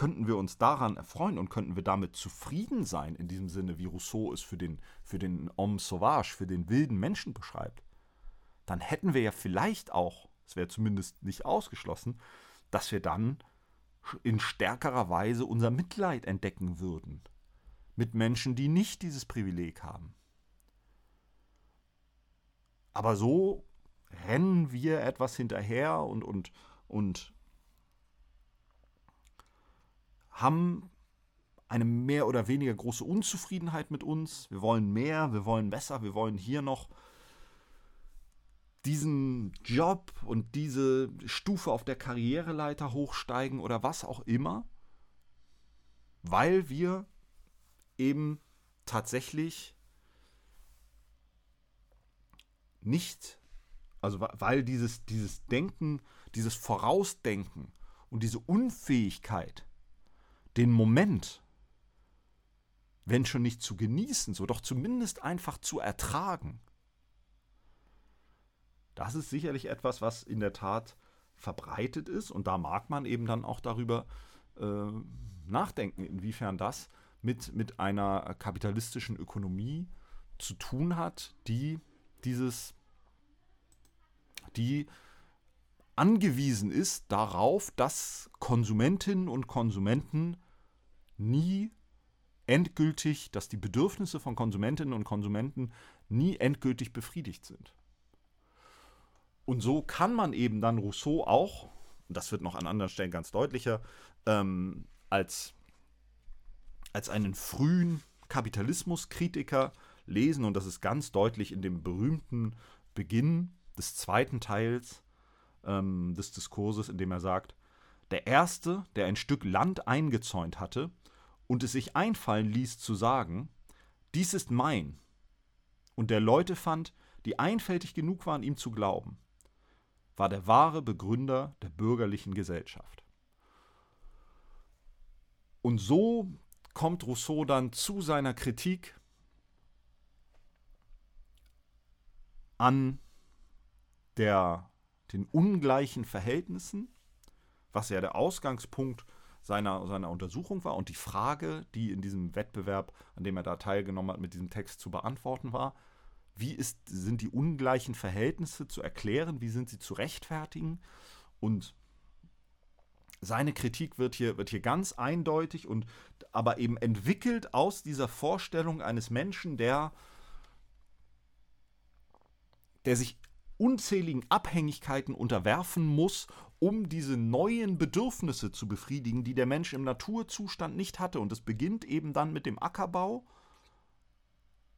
Könnten wir uns daran erfreuen und könnten wir damit zufrieden sein, in diesem Sinne, wie Rousseau es für den, für den Homme sauvage, für den wilden Menschen beschreibt, dann hätten wir ja vielleicht auch, es wäre zumindest nicht ausgeschlossen, dass wir dann in stärkerer Weise unser Mitleid entdecken würden mit Menschen, die nicht dieses Privileg haben. Aber so rennen wir etwas hinterher und, und, und haben eine mehr oder weniger große Unzufriedenheit mit uns. Wir wollen mehr, wir wollen besser, wir wollen hier noch diesen Job und diese Stufe auf der Karriereleiter hochsteigen oder was auch immer, weil wir eben tatsächlich nicht, also weil dieses, dieses Denken, dieses Vorausdenken und diese Unfähigkeit, den Moment, wenn schon nicht zu genießen, so doch zumindest einfach zu ertragen, das ist sicherlich etwas, was in der Tat verbreitet ist und da mag man eben dann auch darüber äh, nachdenken, inwiefern das mit, mit einer kapitalistischen Ökonomie zu tun hat, die dieses, die angewiesen ist darauf, dass Konsumentinnen und Konsumenten nie endgültig, dass die Bedürfnisse von Konsumentinnen und Konsumenten nie endgültig befriedigt sind. Und so kann man eben dann Rousseau auch, das wird noch an anderen Stellen ganz deutlicher, ähm, als, als einen frühen Kapitalismuskritiker lesen. Und das ist ganz deutlich in dem berühmten Beginn des zweiten Teils ähm, des Diskurses, in dem er sagt, der Erste, der ein Stück Land eingezäunt hatte und es sich einfallen ließ zu sagen, dies ist mein, und der Leute fand, die einfältig genug waren, ihm zu glauben, war der wahre Begründer der bürgerlichen Gesellschaft. Und so kommt Rousseau dann zu seiner Kritik an der, den ungleichen Verhältnissen, was ja der Ausgangspunkt seiner, seiner Untersuchung war und die Frage, die in diesem Wettbewerb, an dem er da teilgenommen hat, mit diesem Text zu beantworten war, wie ist, sind die ungleichen Verhältnisse zu erklären, wie sind sie zu rechtfertigen? Und seine Kritik wird hier, wird hier ganz eindeutig und aber eben entwickelt aus dieser Vorstellung eines Menschen, der, der sich unzähligen Abhängigkeiten unterwerfen muss, um diese neuen Bedürfnisse zu befriedigen, die der Mensch im Naturzustand nicht hatte. Und es beginnt eben dann mit dem Ackerbau,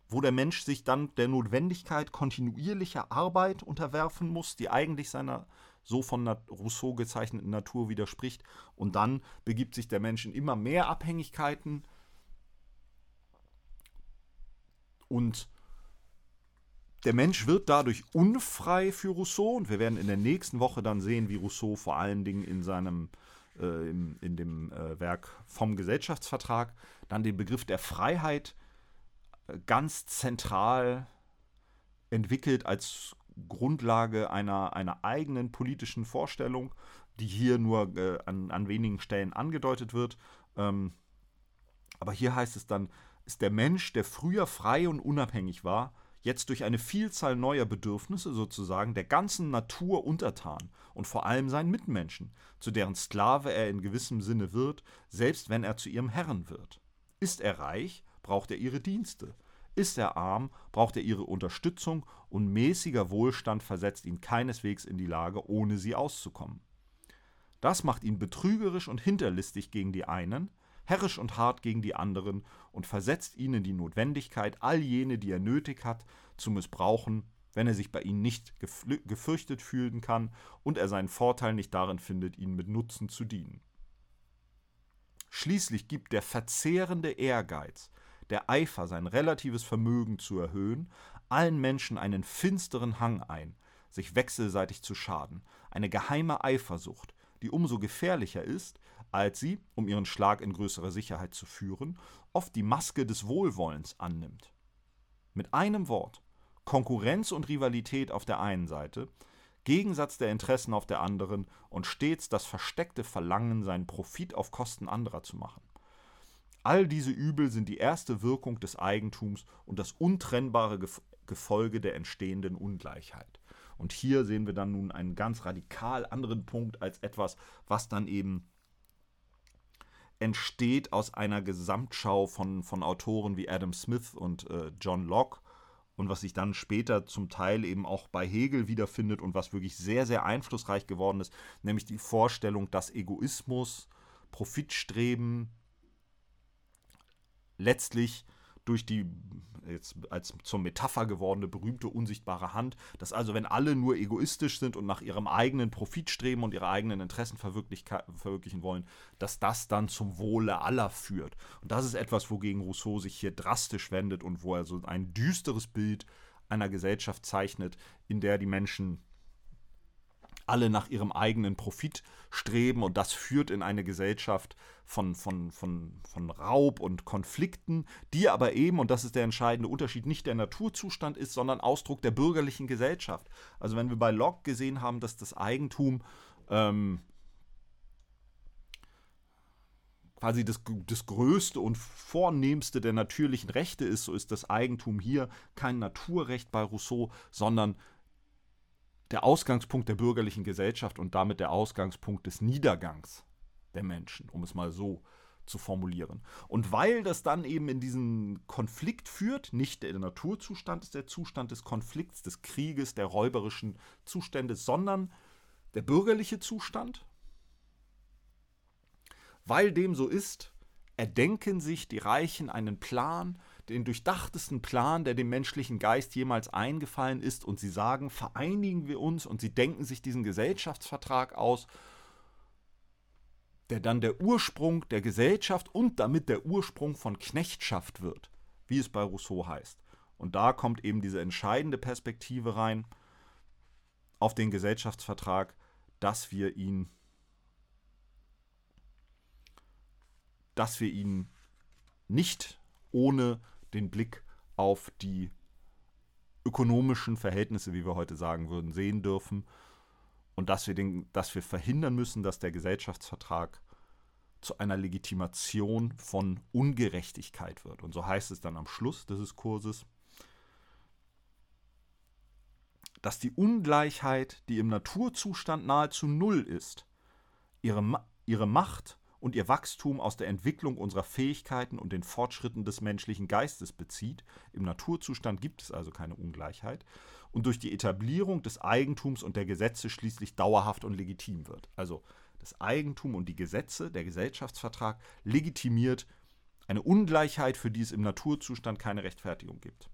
wo der Mensch sich dann der Notwendigkeit kontinuierlicher Arbeit unterwerfen muss, die eigentlich seiner so von Rousseau gezeichneten Natur widerspricht. Und dann begibt sich der Mensch in immer mehr Abhängigkeiten und der Mensch wird dadurch unfrei für Rousseau und wir werden in der nächsten Woche dann sehen, wie Rousseau vor allen Dingen in seinem äh, in, in, dem äh, Werk vom Gesellschaftsvertrag dann den Begriff der Freiheit äh, ganz zentral entwickelt als Grundlage einer, einer eigenen politischen Vorstellung, die hier nur äh, an, an wenigen Stellen angedeutet wird. Ähm, aber hier heißt es dann, ist der Mensch, der früher frei und unabhängig war, jetzt durch eine Vielzahl neuer Bedürfnisse sozusagen der ganzen Natur untertan und vor allem seinen Mitmenschen, zu deren Sklave er in gewissem Sinne wird, selbst wenn er zu ihrem Herren wird. Ist er reich, braucht er ihre Dienste. Ist er arm, braucht er ihre Unterstützung und mäßiger Wohlstand versetzt ihn keineswegs in die Lage, ohne sie auszukommen. Das macht ihn betrügerisch und hinterlistig gegen die einen, herrisch und hart gegen die anderen und versetzt ihnen die Notwendigkeit, all jene, die er nötig hat, zu missbrauchen, wenn er sich bei ihnen nicht gefürchtet fühlen kann und er seinen Vorteil nicht darin findet, ihnen mit Nutzen zu dienen. Schließlich gibt der verzehrende Ehrgeiz, der Eifer, sein relatives Vermögen zu erhöhen, allen Menschen einen finsteren Hang ein, sich wechselseitig zu schaden, eine geheime Eifersucht, die umso gefährlicher ist, als sie, um ihren Schlag in größere Sicherheit zu führen, oft die Maske des Wohlwollens annimmt. Mit einem Wort Konkurrenz und Rivalität auf der einen Seite, Gegensatz der Interessen auf der anderen und stets das versteckte Verlangen, seinen Profit auf Kosten anderer zu machen. All diese Übel sind die erste Wirkung des Eigentums und das untrennbare Gefolge der entstehenden Ungleichheit. Und hier sehen wir dann nun einen ganz radikal anderen Punkt als etwas, was dann eben entsteht aus einer Gesamtschau von, von Autoren wie Adam Smith und äh, John Locke. Und was sich dann später zum Teil eben auch bei Hegel wiederfindet und was wirklich sehr, sehr einflussreich geworden ist, nämlich die Vorstellung, dass Egoismus, Profitstreben letztlich durch die jetzt als zur Metapher gewordene berühmte unsichtbare Hand, dass also wenn alle nur egoistisch sind und nach ihrem eigenen Profit streben und ihre eigenen Interessen verwirklichen wollen, dass das dann zum Wohle aller führt. Und das ist etwas, wogegen Rousseau sich hier drastisch wendet und wo er so ein düsteres Bild einer Gesellschaft zeichnet, in der die Menschen alle nach ihrem eigenen Profit streben und das führt in eine Gesellschaft von, von, von, von Raub und Konflikten, die aber eben, und das ist der entscheidende Unterschied, nicht der Naturzustand ist, sondern Ausdruck der bürgerlichen Gesellschaft. Also wenn wir bei Locke gesehen haben, dass das Eigentum ähm, quasi das, das größte und vornehmste der natürlichen Rechte ist, so ist das Eigentum hier kein Naturrecht bei Rousseau, sondern der Ausgangspunkt der bürgerlichen Gesellschaft und damit der Ausgangspunkt des Niedergangs der Menschen, um es mal so zu formulieren. Und weil das dann eben in diesen Konflikt führt, nicht der Naturzustand ist der Zustand des Konflikts, des Krieges, der räuberischen Zustände, sondern der bürgerliche Zustand, weil dem so ist, erdenken sich die Reichen einen Plan, den durchdachtesten Plan, der dem menschlichen Geist jemals eingefallen ist, und sie sagen, vereinigen wir uns, und sie denken sich diesen Gesellschaftsvertrag aus, der dann der Ursprung der Gesellschaft und damit der Ursprung von Knechtschaft wird, wie es bei Rousseau heißt. Und da kommt eben diese entscheidende Perspektive rein auf den Gesellschaftsvertrag, dass wir ihn dass wir ihn nicht ohne den Blick auf die ökonomischen Verhältnisse, wie wir heute sagen würden, sehen dürfen und dass wir, den, dass wir verhindern müssen, dass der Gesellschaftsvertrag zu einer Legitimation von Ungerechtigkeit wird. Und so heißt es dann am Schluss dieses Kurses, dass die Ungleichheit, die im Naturzustand nahezu null ist, ihre, ihre Macht und ihr Wachstum aus der Entwicklung unserer Fähigkeiten und den Fortschritten des menschlichen Geistes bezieht. Im Naturzustand gibt es also keine Ungleichheit. Und durch die Etablierung des Eigentums und der Gesetze schließlich dauerhaft und legitim wird. Also das Eigentum und die Gesetze, der Gesellschaftsvertrag legitimiert eine Ungleichheit, für die es im Naturzustand keine Rechtfertigung gibt.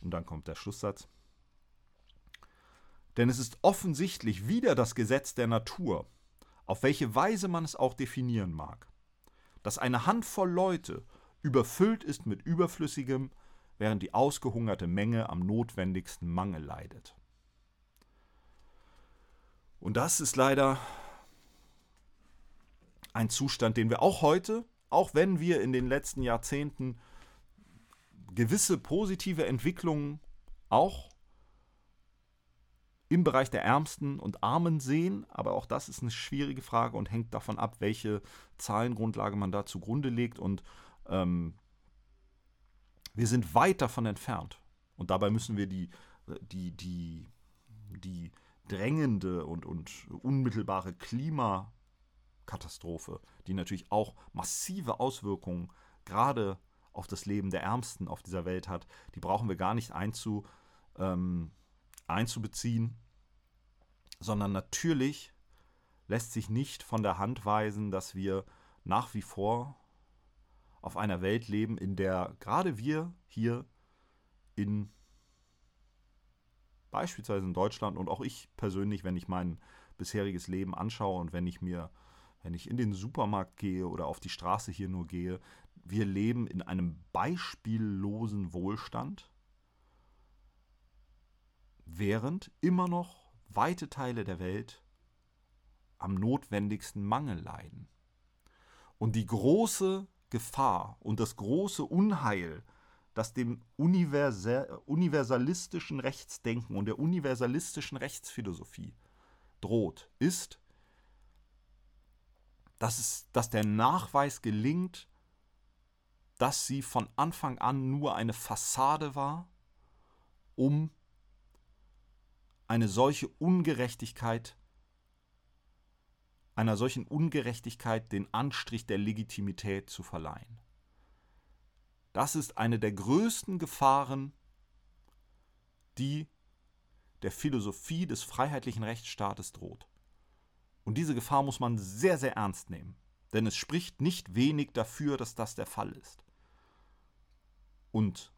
Und dann kommt der Schlusssatz. Denn es ist offensichtlich wieder das Gesetz der Natur, auf welche Weise man es auch definieren mag, dass eine Handvoll Leute überfüllt ist mit Überflüssigem, während die ausgehungerte Menge am notwendigsten Mangel leidet. Und das ist leider ein Zustand, den wir auch heute, auch wenn wir in den letzten Jahrzehnten gewisse positive Entwicklungen auch im Bereich der Ärmsten und Armen sehen, aber auch das ist eine schwierige Frage und hängt davon ab, welche Zahlengrundlage man da zugrunde legt. Und ähm, wir sind weit davon entfernt. Und dabei müssen wir die, die, die, die drängende und, und unmittelbare Klimakatastrophe, die natürlich auch massive Auswirkungen gerade auf das Leben der Ärmsten auf dieser Welt hat, die brauchen wir gar nicht einzu, ähm, einzubeziehen sondern natürlich lässt sich nicht von der Hand weisen, dass wir nach wie vor auf einer Welt leben, in der gerade wir hier in beispielsweise in Deutschland und auch ich persönlich, wenn ich mein bisheriges Leben anschaue und wenn ich mir, wenn ich in den Supermarkt gehe oder auf die Straße hier nur gehe, wir leben in einem beispiellosen Wohlstand, während immer noch weite Teile der Welt am notwendigsten Mangel leiden. Und die große Gefahr und das große Unheil, das dem universalistischen Rechtsdenken und der universalistischen Rechtsphilosophie droht, ist, dass, es, dass der Nachweis gelingt, dass sie von Anfang an nur eine Fassade war, um eine solche Ungerechtigkeit, einer solchen Ungerechtigkeit den Anstrich der Legitimität zu verleihen. Das ist eine der größten Gefahren, die der Philosophie des freiheitlichen Rechtsstaates droht. Und diese Gefahr muss man sehr, sehr ernst nehmen, denn es spricht nicht wenig dafür, dass das der Fall ist. Und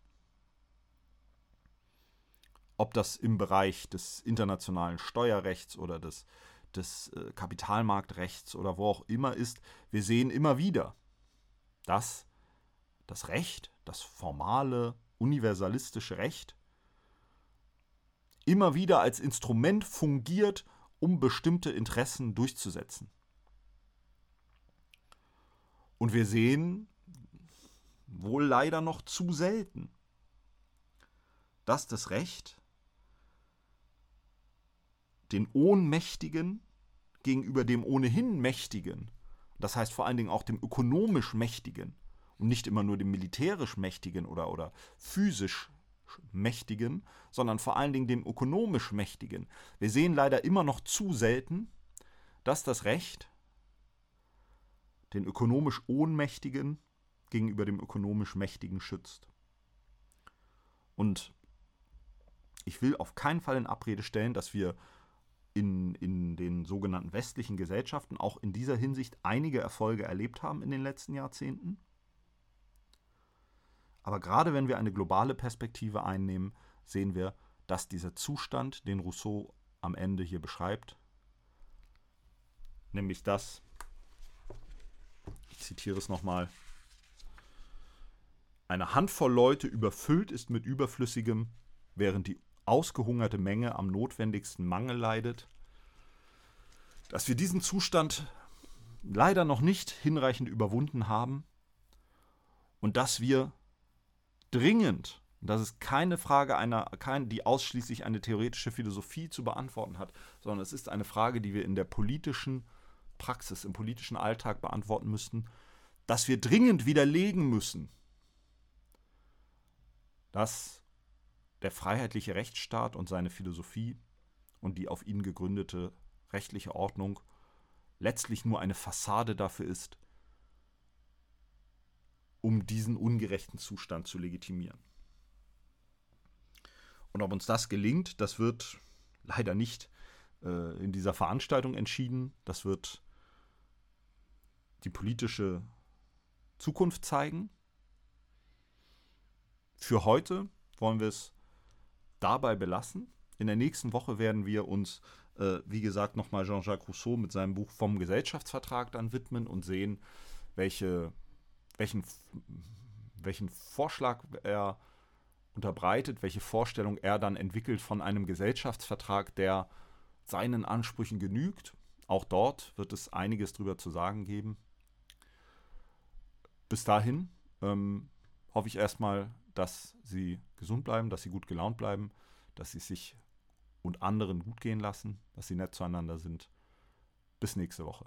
ob das im Bereich des internationalen Steuerrechts oder des, des äh, Kapitalmarktrechts oder wo auch immer ist, wir sehen immer wieder, dass das Recht, das formale, universalistische Recht, immer wieder als Instrument fungiert, um bestimmte Interessen durchzusetzen. Und wir sehen wohl leider noch zu selten, dass das Recht den Ohnmächtigen gegenüber dem ohnehin Mächtigen, das heißt vor allen Dingen auch dem ökonomisch Mächtigen und nicht immer nur dem militärisch Mächtigen oder, oder physisch Mächtigen, sondern vor allen Dingen dem ökonomisch Mächtigen. Wir sehen leider immer noch zu selten, dass das Recht den ökonomisch Ohnmächtigen gegenüber dem ökonomisch Mächtigen schützt. Und ich will auf keinen Fall in Abrede stellen, dass wir in, in den sogenannten westlichen Gesellschaften auch in dieser Hinsicht einige Erfolge erlebt haben in den letzten Jahrzehnten. Aber gerade wenn wir eine globale Perspektive einnehmen, sehen wir, dass dieser Zustand, den Rousseau am Ende hier beschreibt, nämlich das, ich zitiere es nochmal, eine Handvoll Leute überfüllt ist mit Überflüssigem, während die ausgehungerte Menge am notwendigsten Mangel leidet, dass wir diesen Zustand leider noch nicht hinreichend überwunden haben und dass wir dringend, das ist keine Frage einer, kein, die ausschließlich eine theoretische Philosophie zu beantworten hat, sondern es ist eine Frage, die wir in der politischen Praxis, im politischen Alltag beantworten müssten, dass wir dringend widerlegen müssen, dass der freiheitliche Rechtsstaat und seine Philosophie und die auf ihn gegründete rechtliche Ordnung letztlich nur eine Fassade dafür ist, um diesen ungerechten Zustand zu legitimieren. Und ob uns das gelingt, das wird leider nicht äh, in dieser Veranstaltung entschieden. Das wird die politische Zukunft zeigen. Für heute wollen wir es dabei belassen. In der nächsten Woche werden wir uns, äh, wie gesagt, nochmal Jean-Jacques Rousseau mit seinem Buch vom Gesellschaftsvertrag dann widmen und sehen, welche, welchen, welchen Vorschlag er unterbreitet, welche Vorstellung er dann entwickelt von einem Gesellschaftsvertrag, der seinen Ansprüchen genügt. Auch dort wird es einiges drüber zu sagen geben. Bis dahin ähm, hoffe ich erstmal, dass Sie gesund bleiben, dass Sie gut gelaunt bleiben, dass Sie sich und anderen gut gehen lassen, dass Sie nett zueinander sind. Bis nächste Woche.